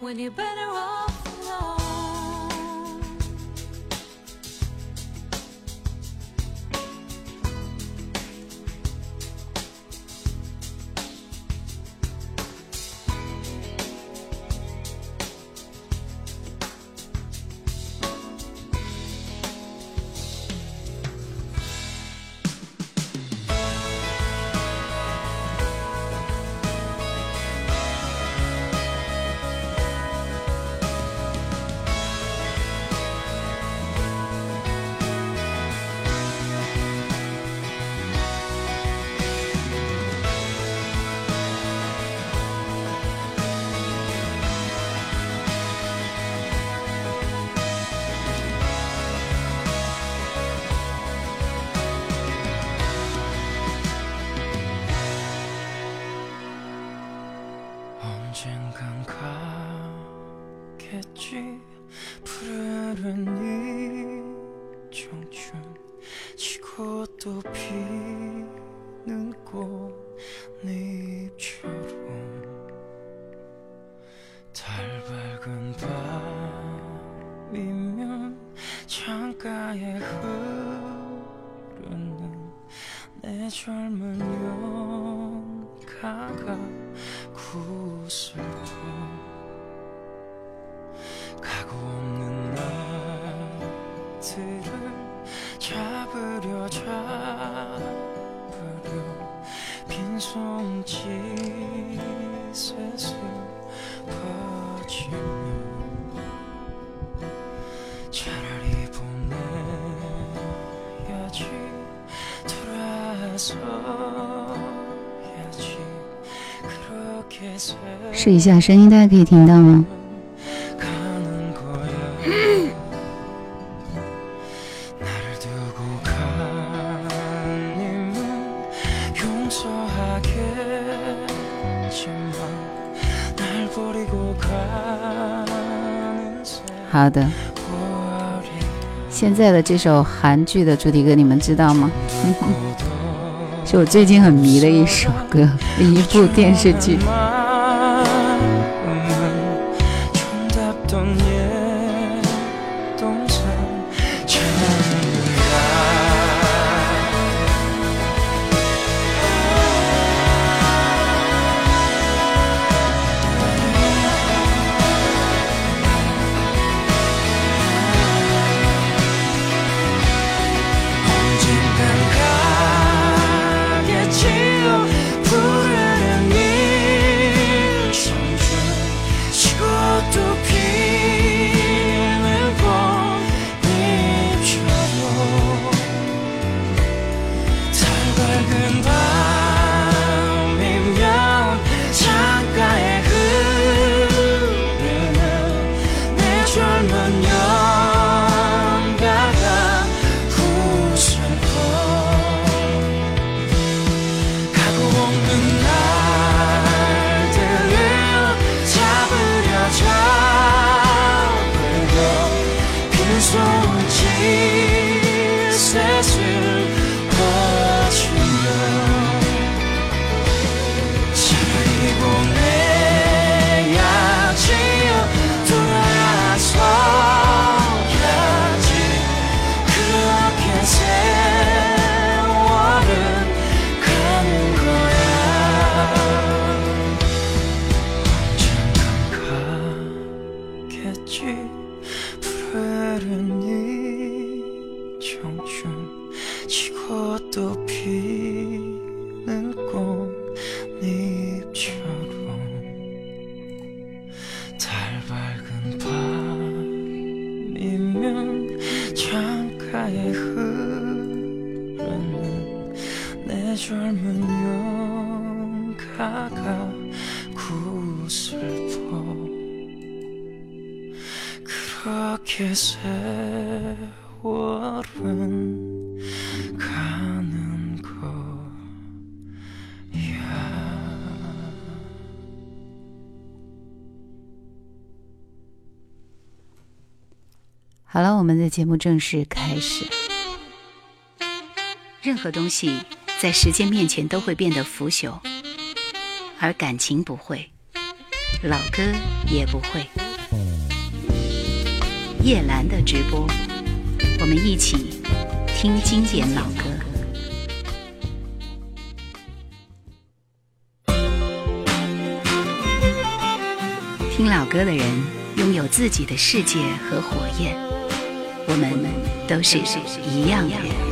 when you're better off alone. 试一下声音大家可以听到吗？好的。现在的这首韩剧的主题歌你们知道吗？是我最近很迷的一首歌一部电视剧。的节目正式开始。任何东西在时间面前都会变得腐朽，而感情不会，老歌也不会。叶兰的直播，我们一起听经典老歌。听老歌的人拥有自己的世界和火焰，我们都是一样的人。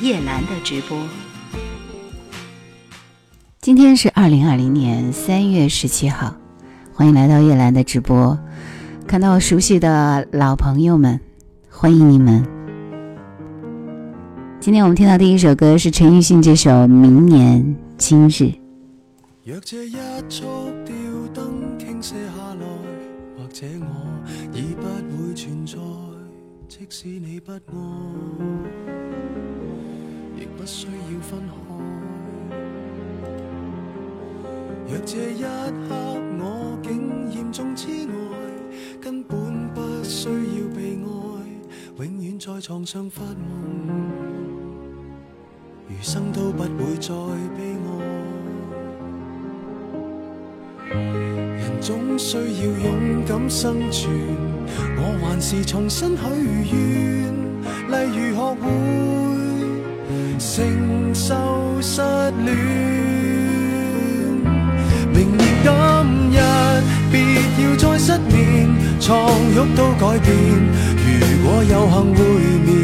叶兰的直播。今天是二零二零年三月十七号，欢迎来到叶兰的直播。看到熟悉的老朋友们，欢迎你们。今天我们听到第一首歌是陈奕迅这首《明年今日》。若這一束吊燈傾瀉下來，或者我已不會存在。即使你不愛，亦不需要分開。若這一刻我竟嚴重痴呆，根本不需要被愛，永遠在床上發夢，余生都不会再悲哀。人总需要勇敢生存，我还是重新许愿，例如学会承受失恋。明年今日，别要再失眠，床褥都改变。如果有幸会面，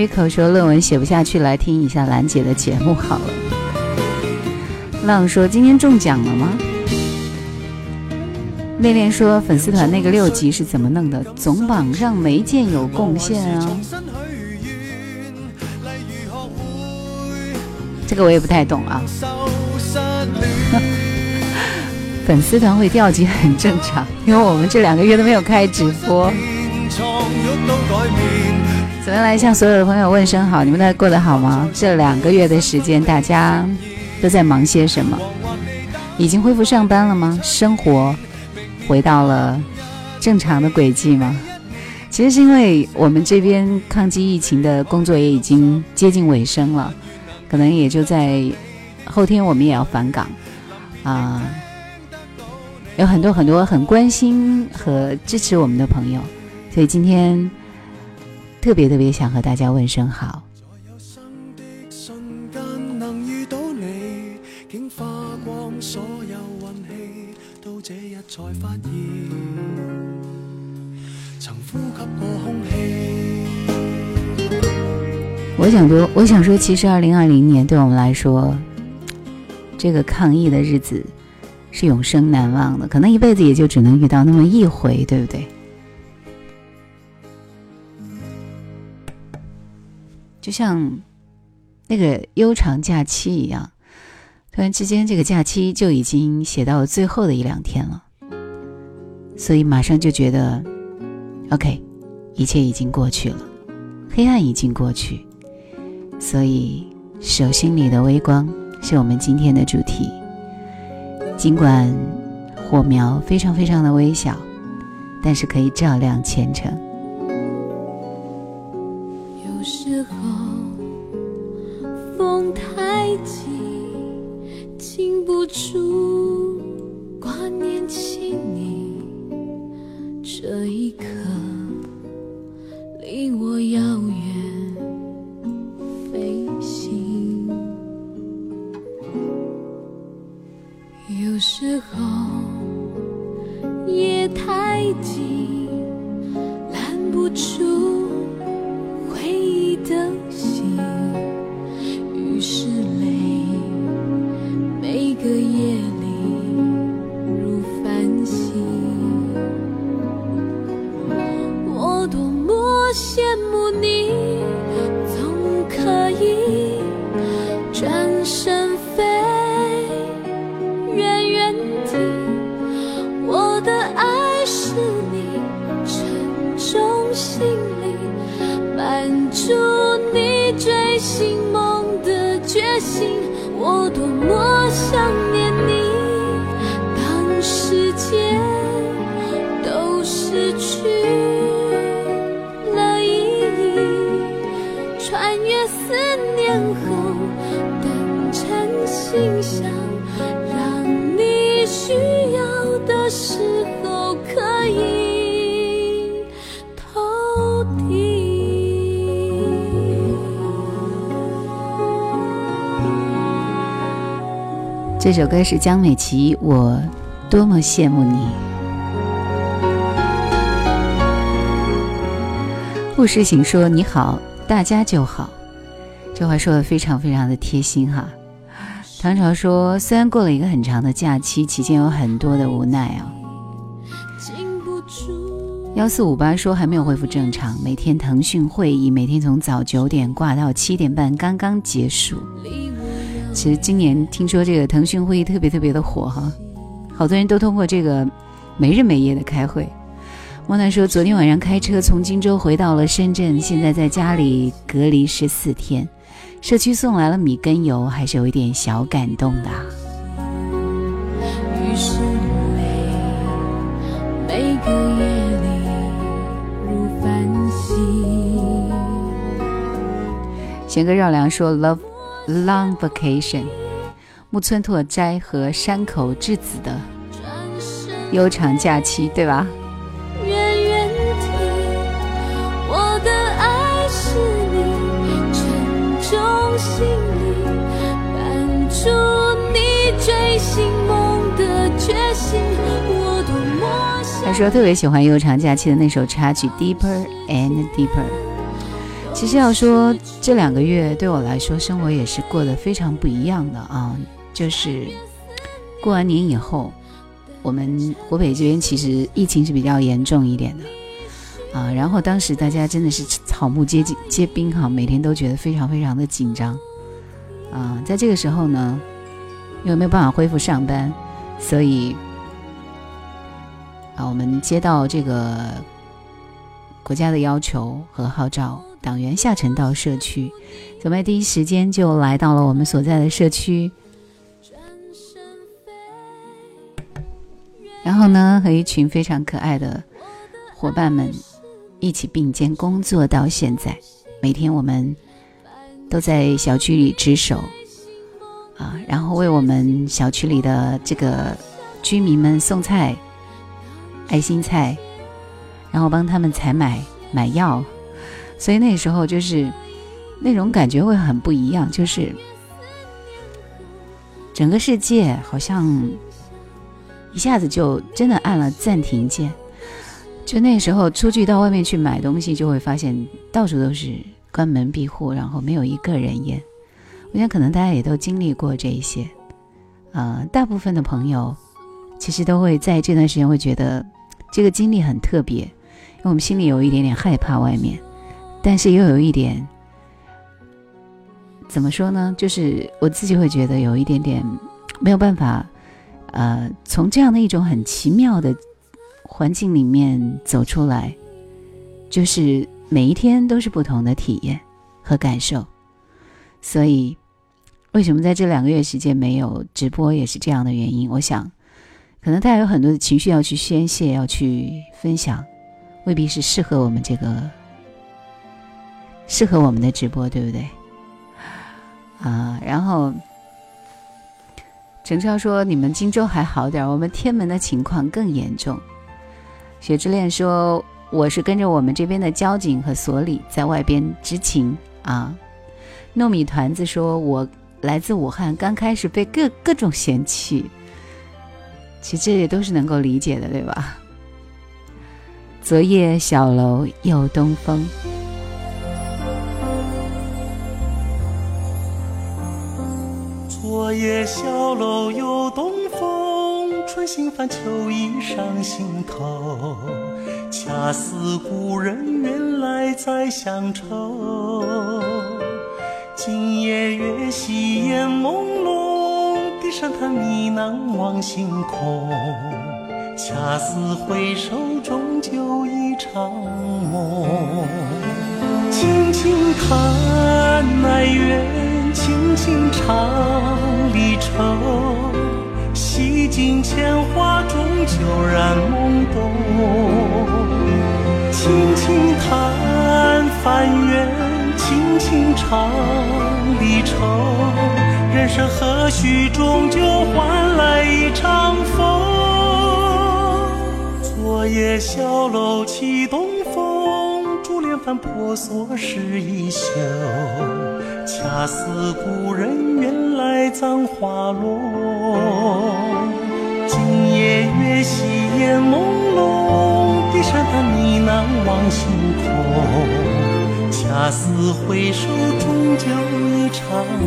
微口说论文写不下去，来听一下兰姐的节目好了。浪说今天中奖了吗？恋恋说粉丝团那个六级是怎么弄的？总榜上没见有贡献啊，这个我也不太懂啊。粉丝团会掉级很正常，因为我们这两个月都没有开直播。怎么样来向所有的朋友问声好？你们都过得好吗？这两个月的时间，大家都在忙些什么？已经恢复上班了吗？生活回到了正常的轨迹吗？其实是因为我们这边抗击疫情的工作也已经接近尾声了，可能也就在后天我们也要返岗啊、有很多很多很关心和支持我们的朋友，所以今天特别特别想和大家问声好。我想说，我想说，其实二零二零年对我们来说，这个抗疫的日子是永生难忘的，可能一辈子也就只能遇到那么一回，对不對？就像那个悠长假期一样，突然之间，这个假期就已经写到了最后的一两天了，所以马上就觉得，OK，一切已经过去了，黑暗已经过去，所以手心里的微光是我们今天的主题。尽管火苗非常非常的微小，但是可以照亮前程。太急，禁不住挂念起你。这一刻离我遥远飞行。有时候夜太静，拦不住这首歌是江美琪，我多么羡慕你。顾世行说：“你好，大家就好。”这话说的非常非常的贴心哈。唐朝说：“虽然过了一个很长的假期，期间有很多的无奈啊。禁不住”幺四五八说：“还没有恢复正常，每天腾讯会议每天从早九点挂到七点半，刚刚结束。其实今年听说这个腾讯会议特别特别的火哈，好多人都通过这个没日没夜的开会。”莫娜说：“昨天晚上开车从荆州回到了深圳，现在在家里隔离十四天。”社区送来了米跟油，还是有一点小感动的。于是每每个夜里如繁星。弦歌绕梁说：“Love long vacation。”木村拓哉和山口智子的悠长假期，对吧？远远地，我的爱是你沉重心里绊住你追寻梦的决心。我多么想他说特别喜欢悠长假期的那首插曲《Deeper and Deeper》。其实要说这两个月对我来说，生活也是过得非常不一样的啊。就是过完年以后，我们湖北这边其实疫情是比较严重一点的啊。然后当时大家真的是草木皆皆兵哈，每天都觉得非常非常的紧张啊。在这个时候呢，又没有办法恢复上班，所以啊，我们接到这个国家的要求和号召，党员下沉到社区，小麦第一时间就来到了我们所在的社区。然后呢，和一群非常可爱的伙伴们一起并肩工作到现在。每天我们都在小区里值守啊，然后为我们小区里的这个居民们送菜、爱心菜，然后帮他们采买买药。所以那时候就是那种感觉会很不一样，就是整个世界好像。一下子就真的按了暂停键，就那时候出去到外面去买东西，就会发现到处都是关门闭户，然后没有一个人烟。我想可能大家也都经历过这一些，呃，大部分的朋友其实都会在这段时间会觉得这个经历很特别，因为我们心里有一点点害怕外面，但是又有一点怎么说呢？就是我自己会觉得有一点点没有办法，呃，从这样的一种很奇妙的环境里面走出来，就是每一天都是不同的体验和感受。所以，为什么在这两个月时间没有直播，也是这样的原因。我想，可能大家有很多的情绪要去宣泄，要去分享，未必是适合我们这个。适合我们的直播，对不对？啊，然后陈超说：“你们荆州还好点我们天门的情况更严重。”雪之恋说：“我是跟着我们这边的交警和所里在外边执勤啊。”糯米团子说：“我来自武汉，刚开始被各各种嫌弃，其实这也都是能够理解的，对吧？”昨夜小楼又东风。昨夜小楼又东风，春心泛秋意上心头。恰似故人远来载乡愁。今夜月稀烟朦胧，低声叹呢喃望星空。恰似回首终究一场梦。轻轻叹哀怨。轻轻唱离愁，洗尽铅华，终究染懵懂。轻轻叹翻缘，轻轻唱离愁。人生何须终究换来一场风？昨夜小楼起东风，珠帘翻婆娑湿衣袖。恰似故人远来葬花落，今夜月稀烟朦胧，低声叹呢喃望星空。恰似回首，终究一场梦。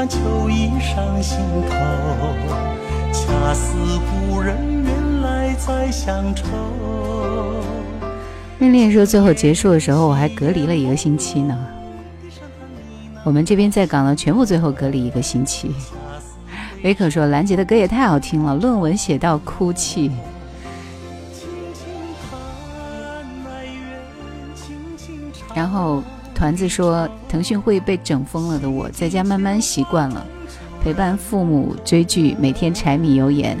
春心泛秋意上心头。恰似故人远来载乡愁。恋恋说，最后结束的时候，我还隔离了一个星期呢。我们这边在港呢，全部最后隔离一个星期。维可说，兰姐的歌也太好听了，论文写到哭泣。然后。团子说：“腾讯会被整疯了的，我在家慢慢习惯了，陪伴父母追剧，每天柴米油盐，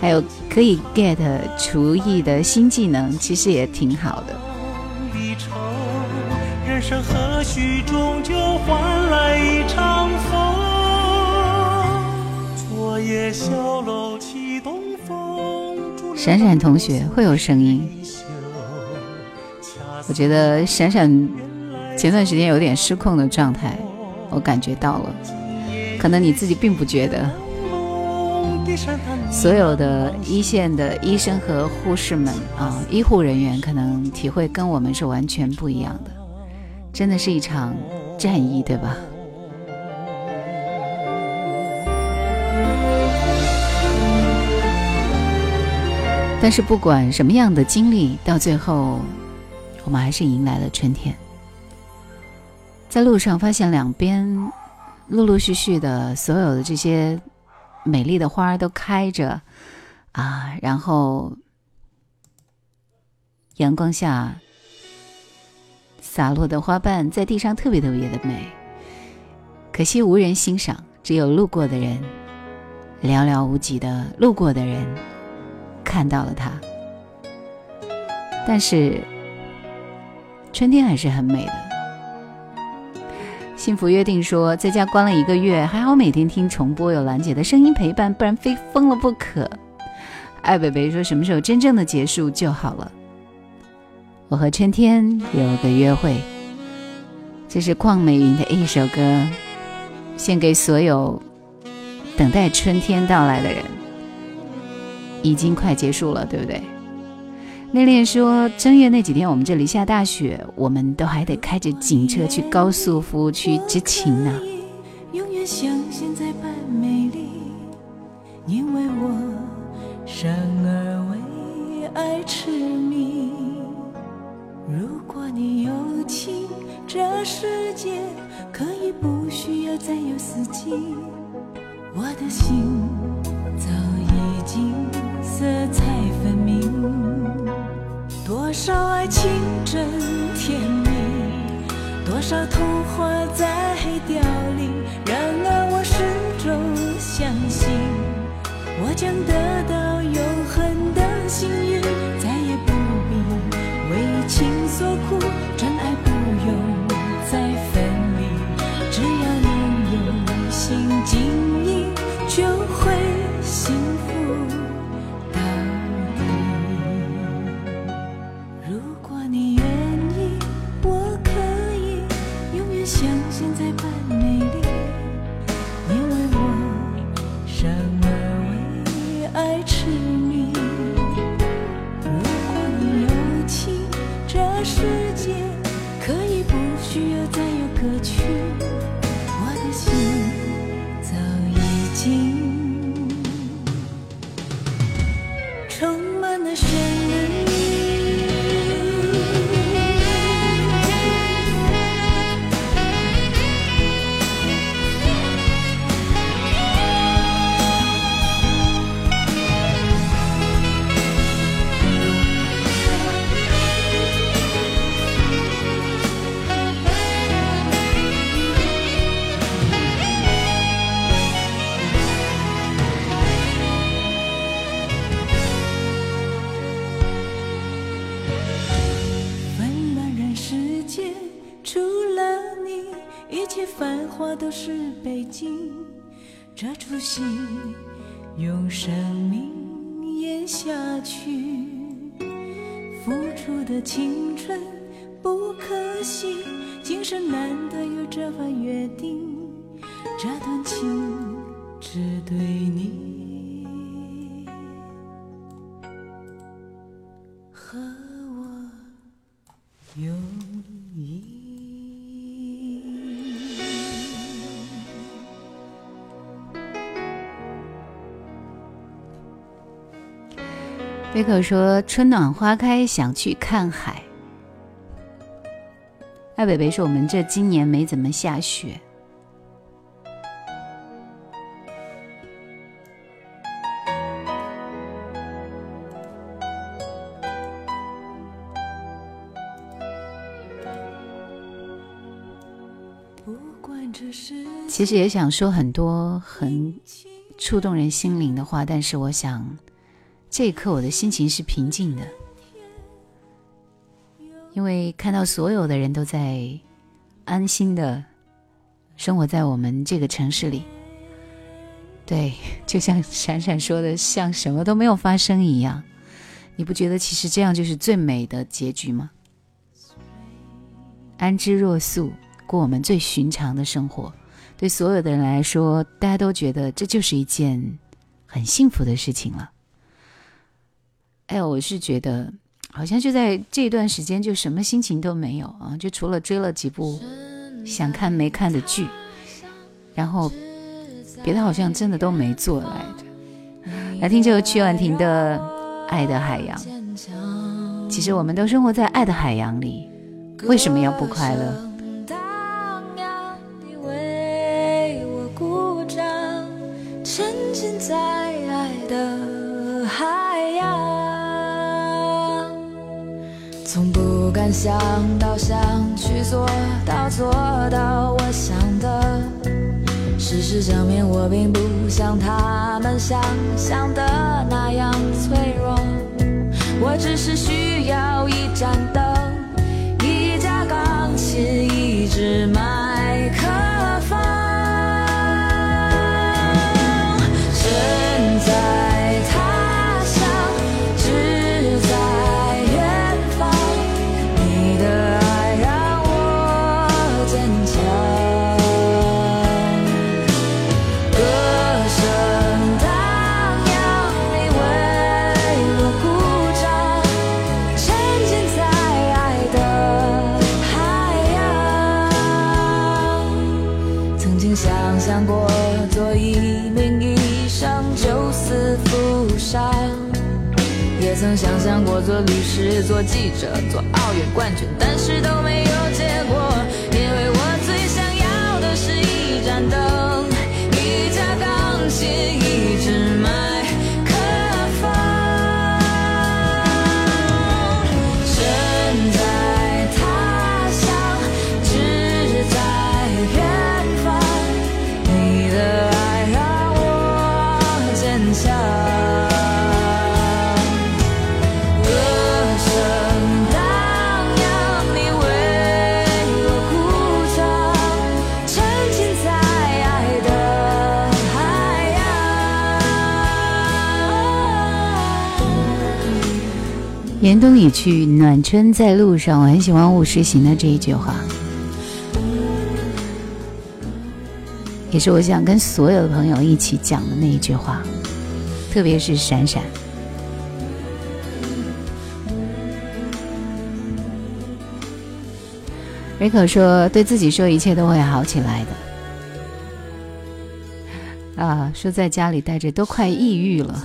还有可以 get 厨艺的新技能，其实也挺好的。”闪闪同学会有声音，我觉得闪闪。前段时间有点失控的状态，我感觉到了，可能你自己并不觉得。所有的一线的医生和护士们啊，医护人员可能体会跟我们是完全不一样的，真的是一场战役，对吧？但是不管什么样的经历，到最后，我们还是迎来了春天。在路上发现两边陆陆续续的所有的这些美丽的花都开着啊，然后阳光下洒落的花瓣在地上特别特别的美，可惜无人欣赏，只有路过的人寥寥无几的路过的人看到了它。但是春天还是很美的。幸福约定说，在家关了一个月，还好每天听重播，有兰姐的声音陪伴，不然非疯了不可。艾北北说，什么时候真正的结束就好了？我和春天有个约会，这是邝美云的一首歌，献给所有等待春天到来的人。已经快结束了，对不对？恋恋说，正月那几天我们这里下大雪，我们都还得开着警车去高速服务区执勤呢。永远像现在般美丽，因为我生而为爱痴迷。如果你有情，这世界可以不需要再有四季。我的心早已经色彩，多少爱情真甜蜜，多少童话在凋零。然而我始终相信，我将得到永恒的幸运，再也不必为情所苦，真爱不用再分离，只要你用心经贝克说：“春暖花开，想去看海。”艾北北说：“我们这今年没怎么下雪。”其实也想说很多很触动人心灵的话，但是我想，这一刻我的心情是平静的，因为看到所有的人都在安心的生活在我们这个城市里。对，就像闪闪说的，像什么都没有发生一样。你不觉得其实这样就是最美的结局吗？安之若素，过我们最寻常的生活。对所有的人来说，大家都觉得这就是一件很幸福的事情了。哎呦，我是觉得好像就在这段时间，就什么心情都没有啊，就除了追了几部想看没看的剧，然后别的好像真的都没做来着。来听这首曲婉婷的《爱的海洋》。其实我们都生活在爱的海洋里，为什么要不快乐？想到想去做到做到我想的，事实证明我并不像他们想象的那样脆弱。我只是需要一盏灯，律师、做记者、做奥运冠军，严冬已去，暖春在路上。我很喜欢《勿实行》的这一句话，也是我想跟所有的朋友一起讲的那一句话，特别是闪闪。瑞可说：“对自己说，一切都会好起来的。”啊，说在家里待着都快抑郁了。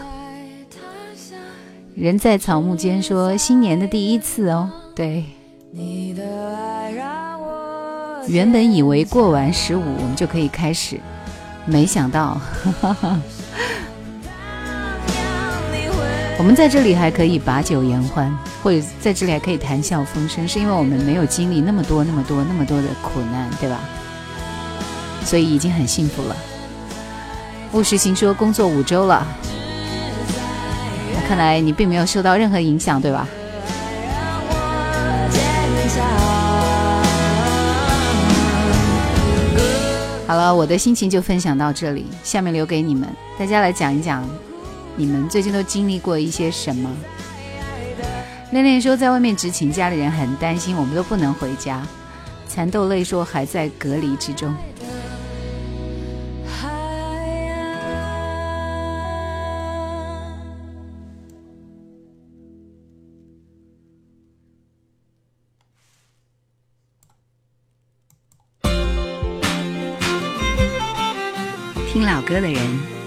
人在草木间说新年的第一次哦，对，原本以为过完十五我们就可以开始，没想到，我们在这里还可以把酒言欢，或者在这里还可以谈笑风生，是因为我们没有经历那么多、那么多、那么多的苦难，对吧？所以已经很幸福了。务实行说工作五周了，看来你并没有受到任何影响，对吧？好了，我的心情就分享到这里，下面留给你们，大家来讲一讲，你们最近都经历过一些什么？恋恋说在外面执勤，家里人很担心，我们都不能回家。蚕豆泪说还在隔离之中。歌的人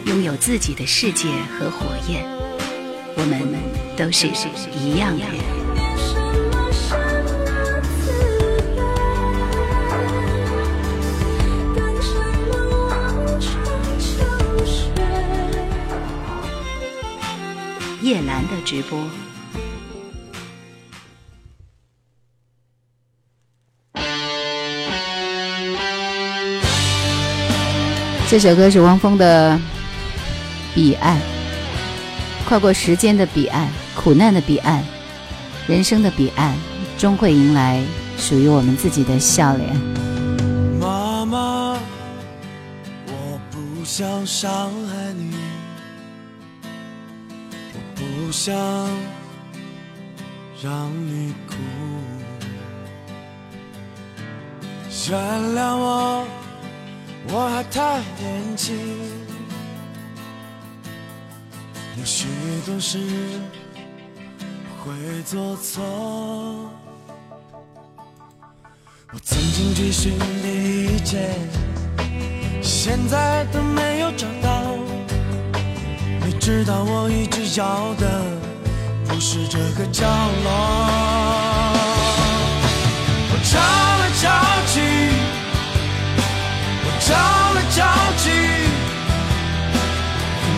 拥有自己的世界和火焰，我们都是一样的人。叶兰的直播。这首歌是汪峰的《彼岸》，跨过时间的彼岸，苦难的彼岸，人生的彼岸，终会迎来属于我们自己的笑脸。妈妈，我不想伤害你，我不想让你哭，原谅我，我还太年轻，有许多事会做错。我曾经追寻的一切，现在都没有找到。你知道我一直要的不是这个角落。我找来找去，找来找去，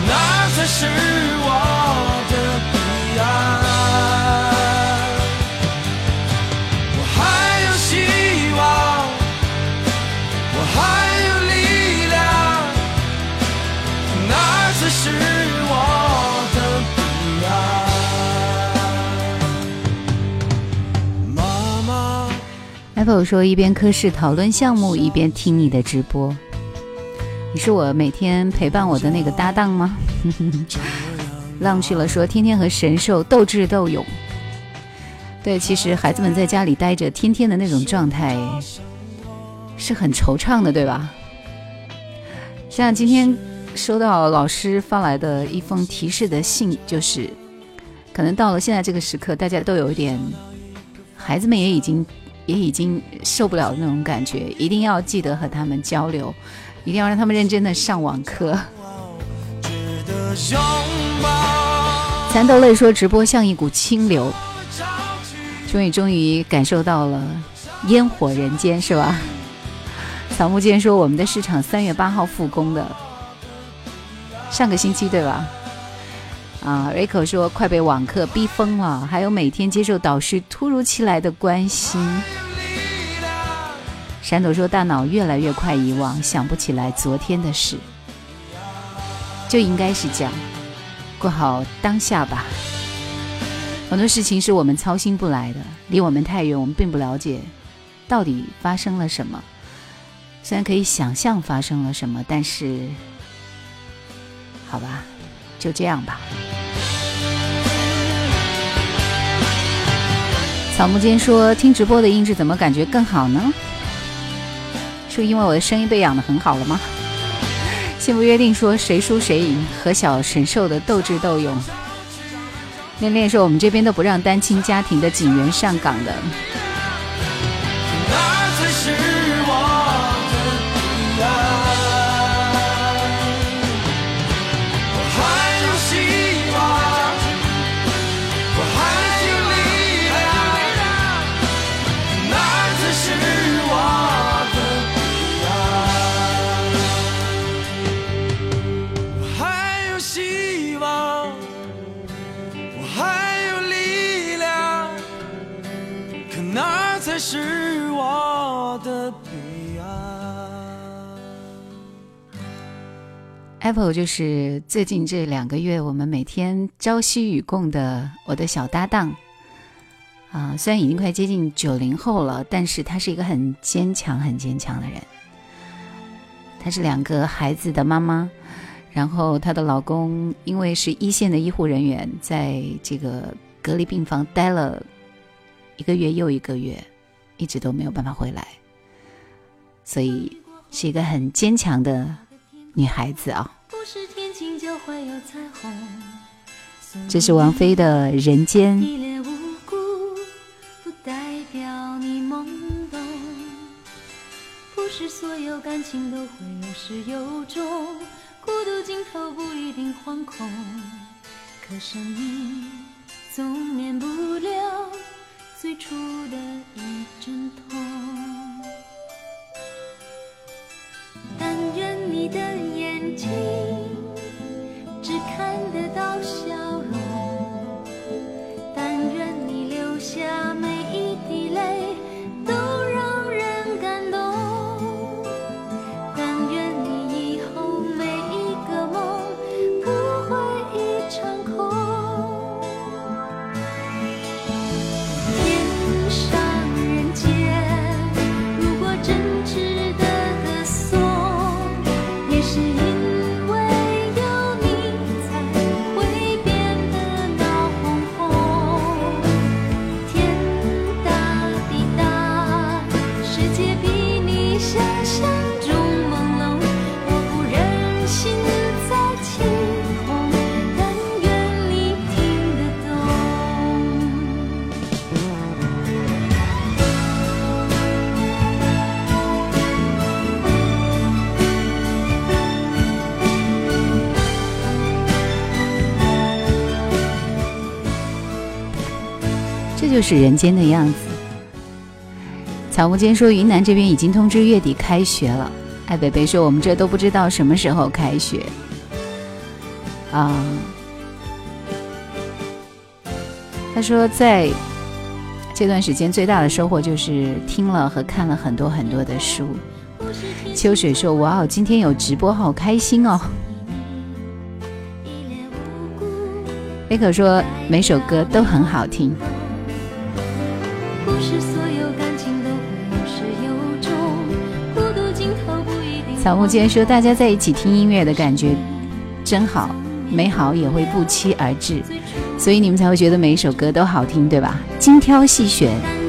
那才是我？Apple 说一边科室讨论项目，一边听你的直播。你是我每天陪伴我的那个搭档吗？浪去了说天天和神兽斗智斗勇。对，其实孩子们在家里待着，天天的那种状态是很惆怅的，对吧？像今天收到老师发来的一封提示的信，就是可能到了现在这个时刻，大家都有一点，孩子们也已经也已经受不了那种感觉，一定要记得和他们交流，一定要让他们认真的上网课。蚕豆泪说直播像一股清流，终于终于感受到了烟火人间，是吧？草木间说我们的市场三月八号复工的，上个星期对吧？啊，Rico 说快被网课逼疯了，还有每天接受导师突如其来的关心。闪躲说大脑越来越快遗忘，想不起来昨天的事，就应该是这样，过好当下吧。很多事情是我们操心不来的，离我们太远，我们并不了解到底发生了什么。虽然可以想象发生了什么，但是，好吧。就这样吧。草木间说：“听直播的音质怎么感觉更好呢？是因为我的声音被养的很好了吗？”幸福约定说：“谁输谁赢，和小神兽的斗智斗勇。”恋恋说：“我们这边都不让单亲家庭的警员上岗的。”Apple 就是最近这两个月我们每天朝夕与共的我的小搭档啊，虽然已经快接近九零后了，但是她是一个很坚强、很坚强的人。她是两个孩子的妈妈，然后她的老公因为是一线的医护人员，在这个隔离病房待了一个月又一个月，一直都没有办法回来，所以是一个很坚强的。女孩子啊，这是王菲的《人间》。不是所有感情都会有始有终，孤独尽头不一定惶恐，可生命总免不了最初的一阵痛。就是人间的样子。草木间说，云南这边已经通知月底开学了。艾北北说，我们这都不知道什么时候开学。啊，他说，在这段时间最大的收获就是听了和看了很多很多的书。秋水说，哇哦，今天有直播，好开心哦。贝可说，每首歌都很好听。草木间说，大家在一起听音乐的感觉真好，美好也会不期而至，所以你们才会觉得每一首歌都好听，对吧？精挑细选。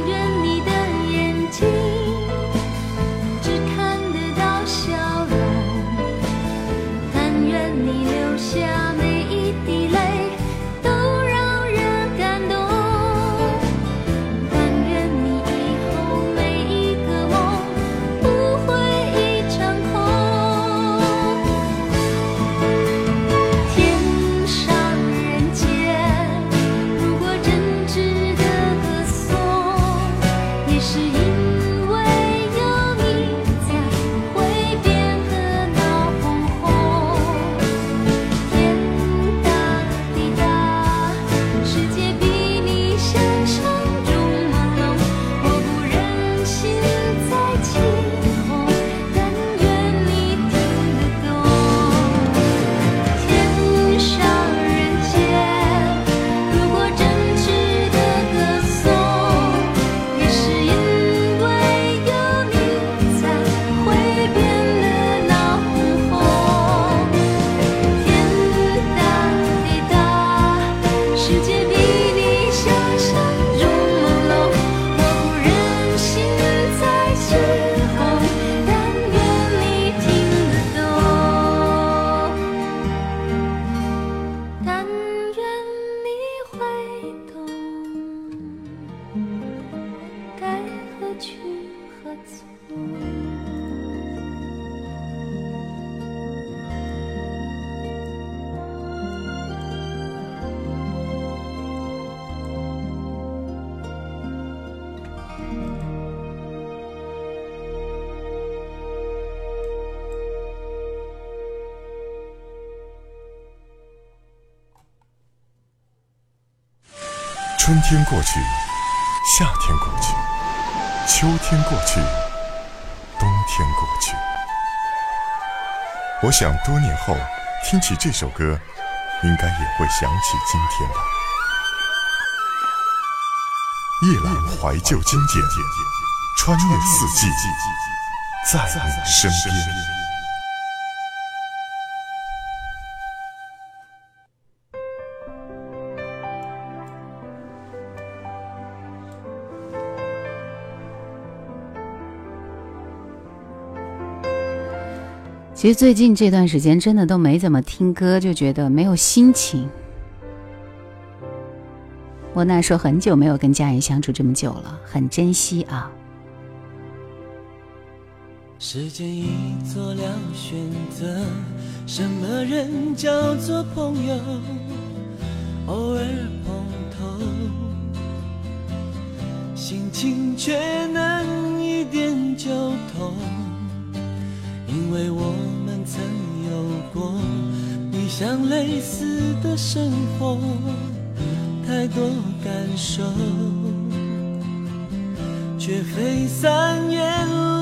春天过去，夏天过去，秋天过去，冬天过去。我想多年后听起这首歌，应该也会想起今天吧。夜阑怀旧经典，穿越四季，在你身边。其实最近这段时间真的都没怎么听歌，就觉得没有心情。我那说很久没有跟家人相处这么久了，很珍惜啊。时间已做了选择，什么人叫做朋友？偶尔碰头，心情却能一点就通，因为我。像类似的生活，太多感受，却非三言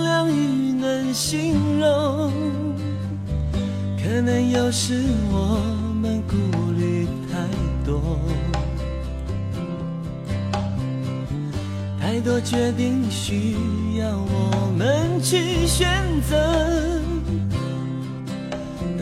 两语能形容。可能有时我们顾虑太多，太多决定需要我们去选择。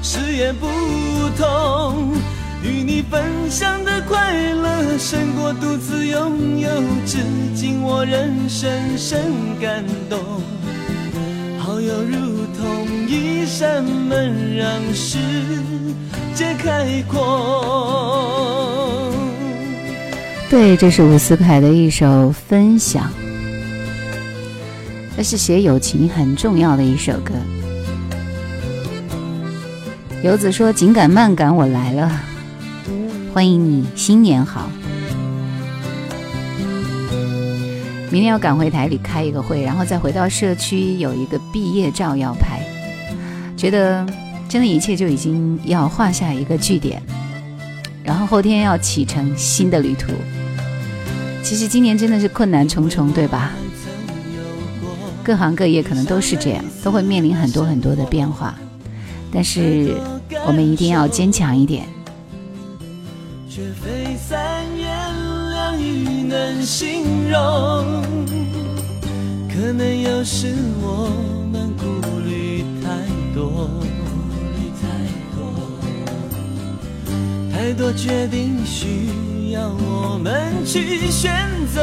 誓言不同，与你分享的快乐胜过独自拥有。至今我仍深深感动，好友如同一扇门，让世界开阔。对，这是伍思凯的一首《分享》，这是写友情很重要的一首歌。游子说：“紧赶慢赶，我来了，欢迎你，新年好。明天要赶回台里开一个会，然后再回到社区有一个毕业照要拍，觉得真的一切就已经要画下一个句点，然后后天要启程新的旅途。其实今年真的是困难重重，对吧？各行各业可能都是这样，都会面临很多很多的变化。”但是我们一定要坚强一点。却非三言两语能形容。可能有时我们顾虑太多，太多决定需要我们去选择，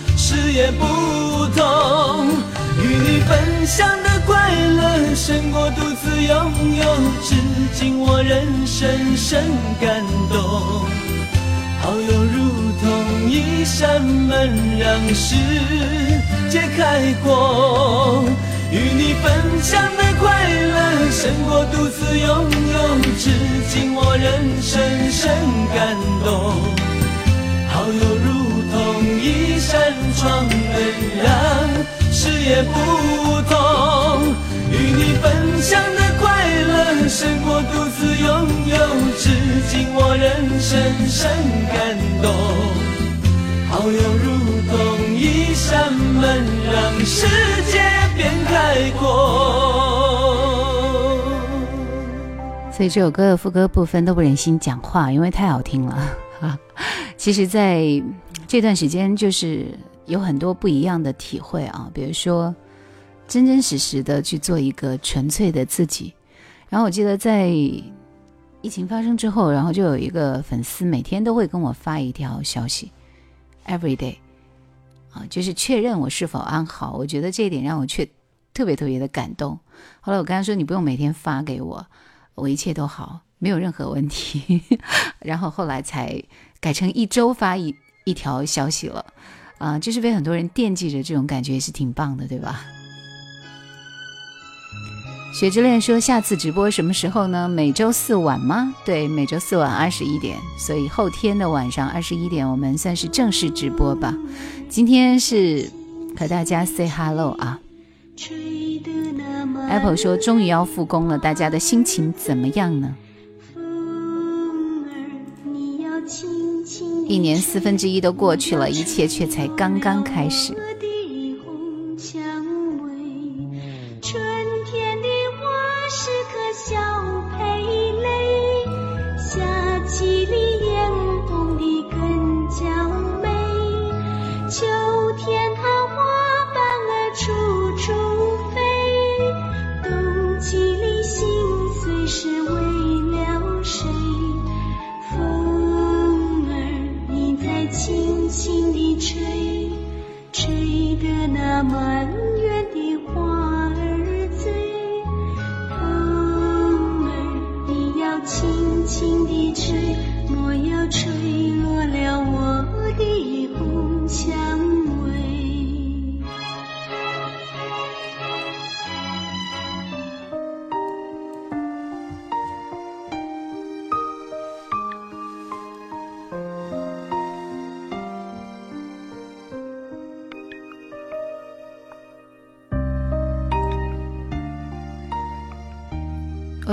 视野不同。与你分享的快乐胜过独自拥有，至今我仍深深感动。好友如同一扇门，让世界开阔。与你分享的快乐胜过独自拥有，至今我仍深深感动。好友如同一扇窗，能让。视野不同，与你分享的快乐胜过独自拥有。至今我仍深深感动，好友如同一扇门，让世界变开阔。所以这首歌的副歌部分都不忍心讲话，因为太好听了。其实，在这段时间，就是有很多不一样的体会啊，比如说，真真实实的去做一个纯粹的自己。然后我记得在疫情发生之后，然后就有一个粉丝每天都会跟我发一条消息，every day，啊，就是确认我是否安好。我觉得这一点让我却特别特别的感动。后来我跟他说：“你不用每天发给我，我一切都好，没有任何问题。”然后后来才改成一周发一一条消息了，啊，就是被很多人惦记着，这种感觉也是挺棒的，对吧？雪之恋说：“下次直播什么时候呢？每周四晚吗？对，每周四晚二十一点。所以后天的晚上二十一点，我们算是正式直播吧。今天是和大家 say hello 啊。Apple 说终于要复工了，大家的心情怎么样呢？一年四分之一都过去了，一切却才刚刚开始。”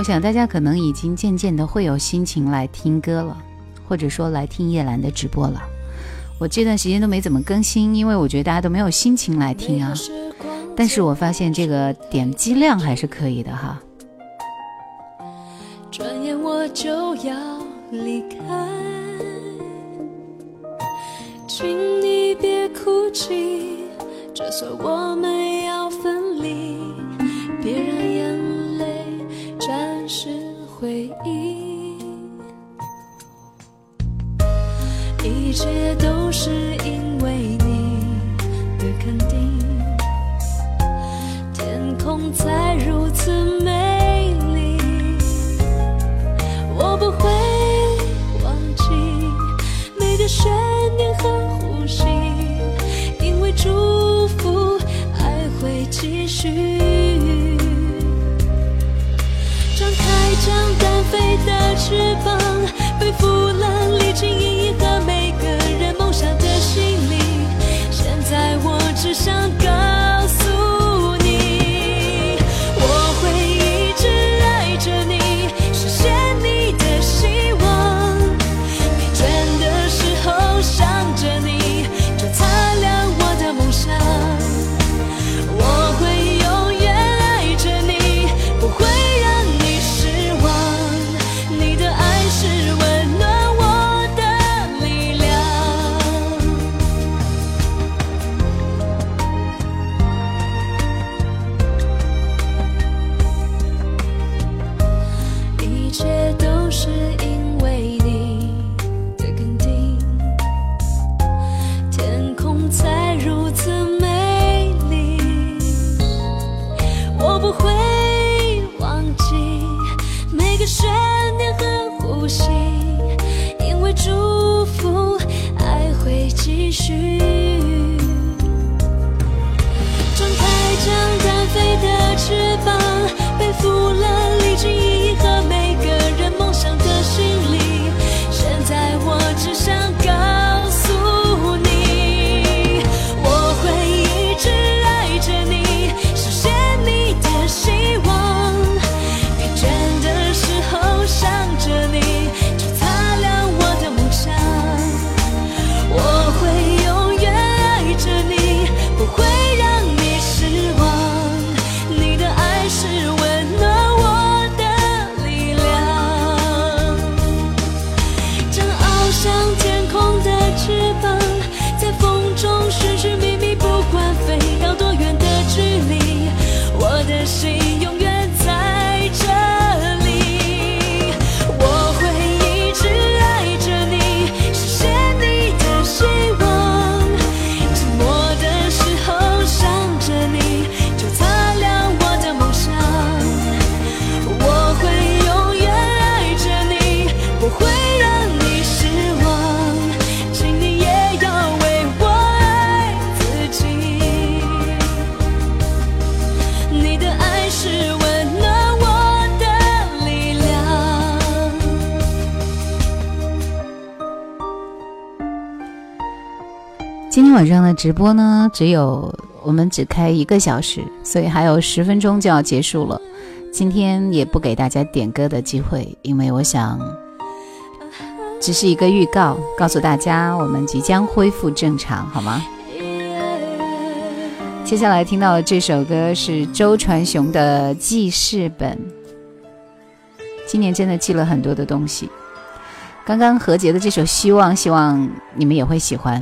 想大家可能已经渐渐的会有心情来听歌了，或者说来听叶兰的直播了。我这段时间都没怎么更新，因为我觉得大家都没有心情来听啊。但是我发现这个点击量还是可以的哈。转眼我就要离开，请你别哭泣，就算我们却都是晚上的直播呢，只有我们只开一个小时，所以还有十分钟就要结束了。今天也不给大家点歌的机会，因为我想，只是一个预告，告诉大家我们即将恢复正常，好吗？接下来听到的这首歌是周传雄的记事本。今年真的记了很多的东西。刚刚何洁的这首《希望》，希望你们也会喜欢。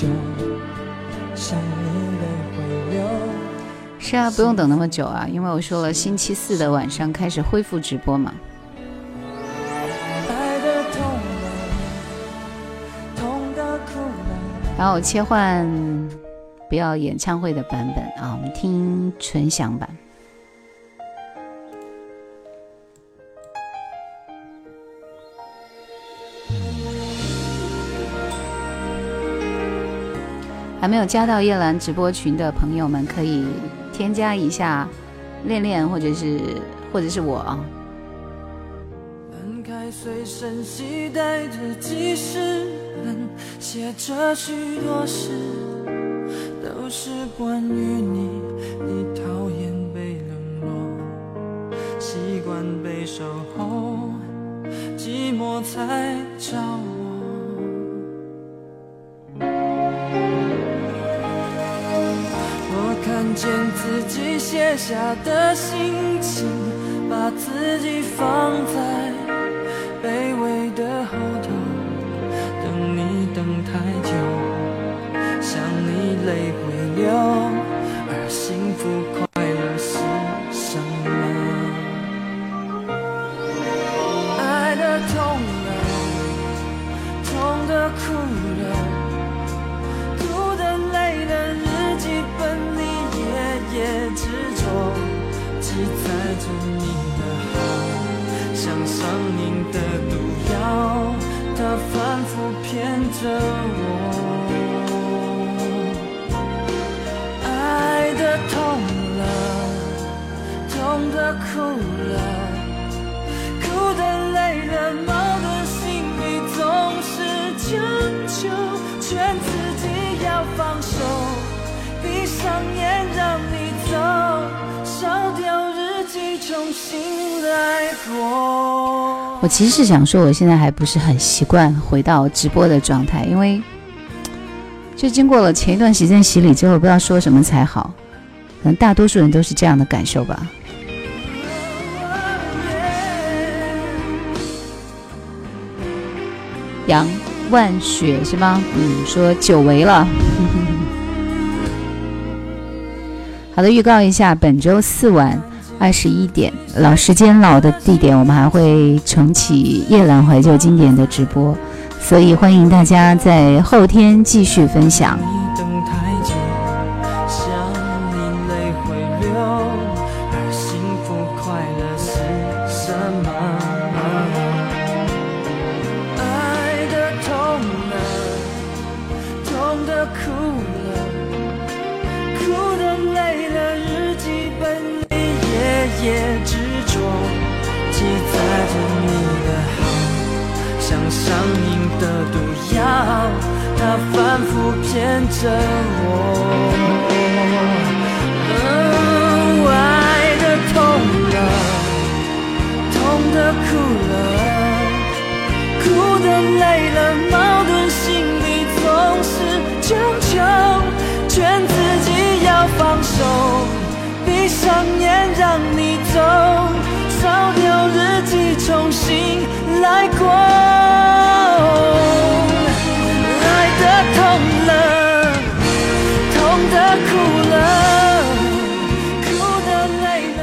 久，想你泪会流。是啊，不用等那么久啊，因为我说了，星期四的晚上开始恢复直播嘛。然后我切换，不要演唱会的版本啊，我们听纯享版。还没有加到叶兰直播群的朋友们，可以。添加一下，练练，或者是，或者是我啊。翻开随身携带的记事本，写着许多事，都是关于你。你讨厌被冷落，习惯被守候，寂寞才找我看。见自己写下的心情，把自己放在卑微的后头，等你等太久，想你泪会流，而幸福其实是想说，我现在还不是很习惯回到直播的状态，因为就经过了前一段时间洗礼之后，不知道说什么才好。可能大多数人都是这样的感受吧。杨万雪是吗？嗯，说久违了。好的，预告一下，本周四晚二十一点，老时间、老的地点，我们还会重启夜阑怀旧经典的直播，所以欢迎大家在后天继续分享。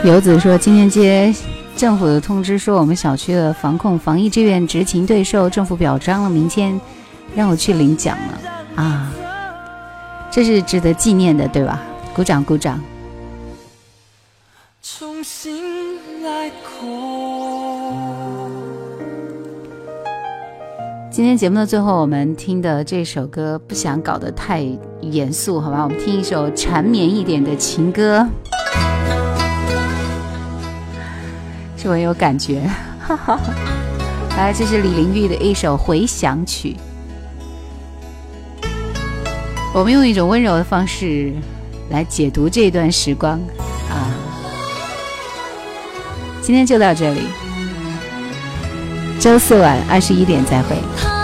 游子说，今天接政府的通知，说我们小区的防控防疫志愿执勤队受政府表彰了，明天让我去领奖了啊！这是值得纪念的，对吧？鼓掌鼓掌！重新来过。今天节目的最后，我们听的这首歌不想搞得太严肃，好吧？我们听一首缠绵一点的情歌，是我有感觉。来，这是李玲玉的一首回响曲。我们用一种温柔的方式来解读这段时光啊。今天就到这里。周四晚二十一点再会。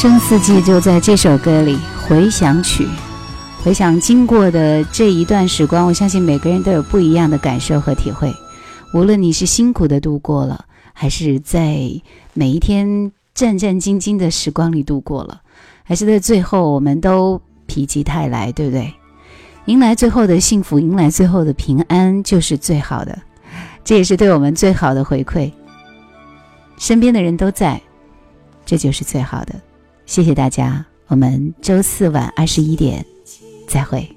生四季就在这首歌里，《回响曲》。回想经过的这一段时光，我相信每个人都有不一样的感受和体会。无论你是辛苦的度过了，还是在每一天战战兢兢的时光里度过了，还是在最后我们都否极泰来，对不对？迎来最后的幸福，迎来最后的平安，就是最好的。这也是对我们最好的回馈。身边的人都在，这就是最好的。谢谢大家，我们周四晚二十一点再会。